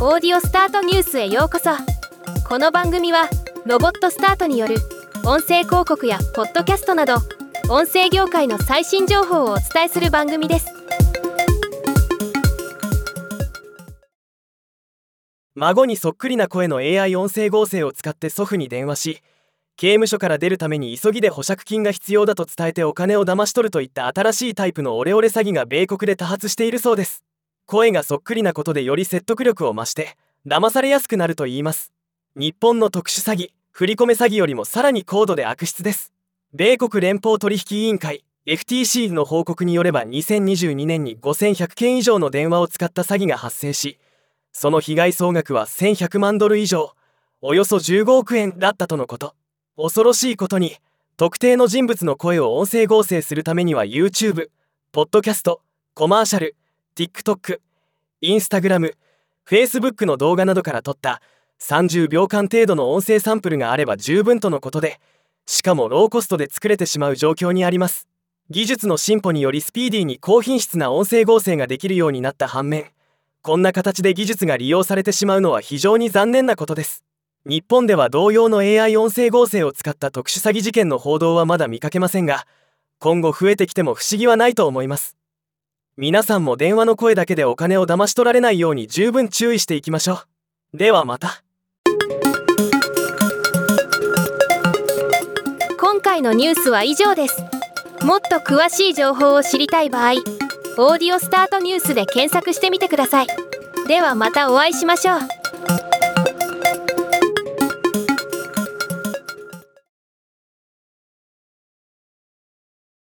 オーディオスタートニュースへようこそ。この番組はロボットスタートによる音声広告やポッドキャストなど音声業界の最新情報をお伝えする番組です。孫にそっくりな声の AI 音声合成を使って祖父に電話し刑務所から出るために急ぎで保釈金が必要だと伝えてお金を騙し取るといった新しいタイプのオレオレ詐欺が米国で多発しているそうです。声がそっくりなことでより説得力を増して騙されやすくなるといいます。日本の特殊詐欺振り込め詐欺よりもさらに高度で悪質です。米国連邦取引委員会 FTC の報告によれば2022年に5100件以上の電話を使った詐欺が発生しその被害総額は1100万ドル以上およそ15億円だったとのこと。恐ろしいことに特定の人物の声を音声合成するためには YouTube、ポッドキャスト、コマーシャル、TikTok、Instagram、Facebook の動画などから撮った30秒間程度の音声サンプルがあれば十分とのことでしかもローコストで作れてしまう状況にあります。技術の進歩によりスピーディーに高品質な音声合成ができるようになった反面こんな形で技術が利用されてしまうのは非常に残念なことです。日本では同様の AI 音声合成を使った特殊詐欺事件の報道はまだ見かけませんが今後増えてきても不思議はないと思います。皆さんも電話の声だけでお金を騙し取られないように十分注意していきましょう。ではまた。今回のニュースは以上です。もっと詳しい情報を知りたい場合「オーディオスタートニュース」で検索してみてください。ではまたお会いしましょう。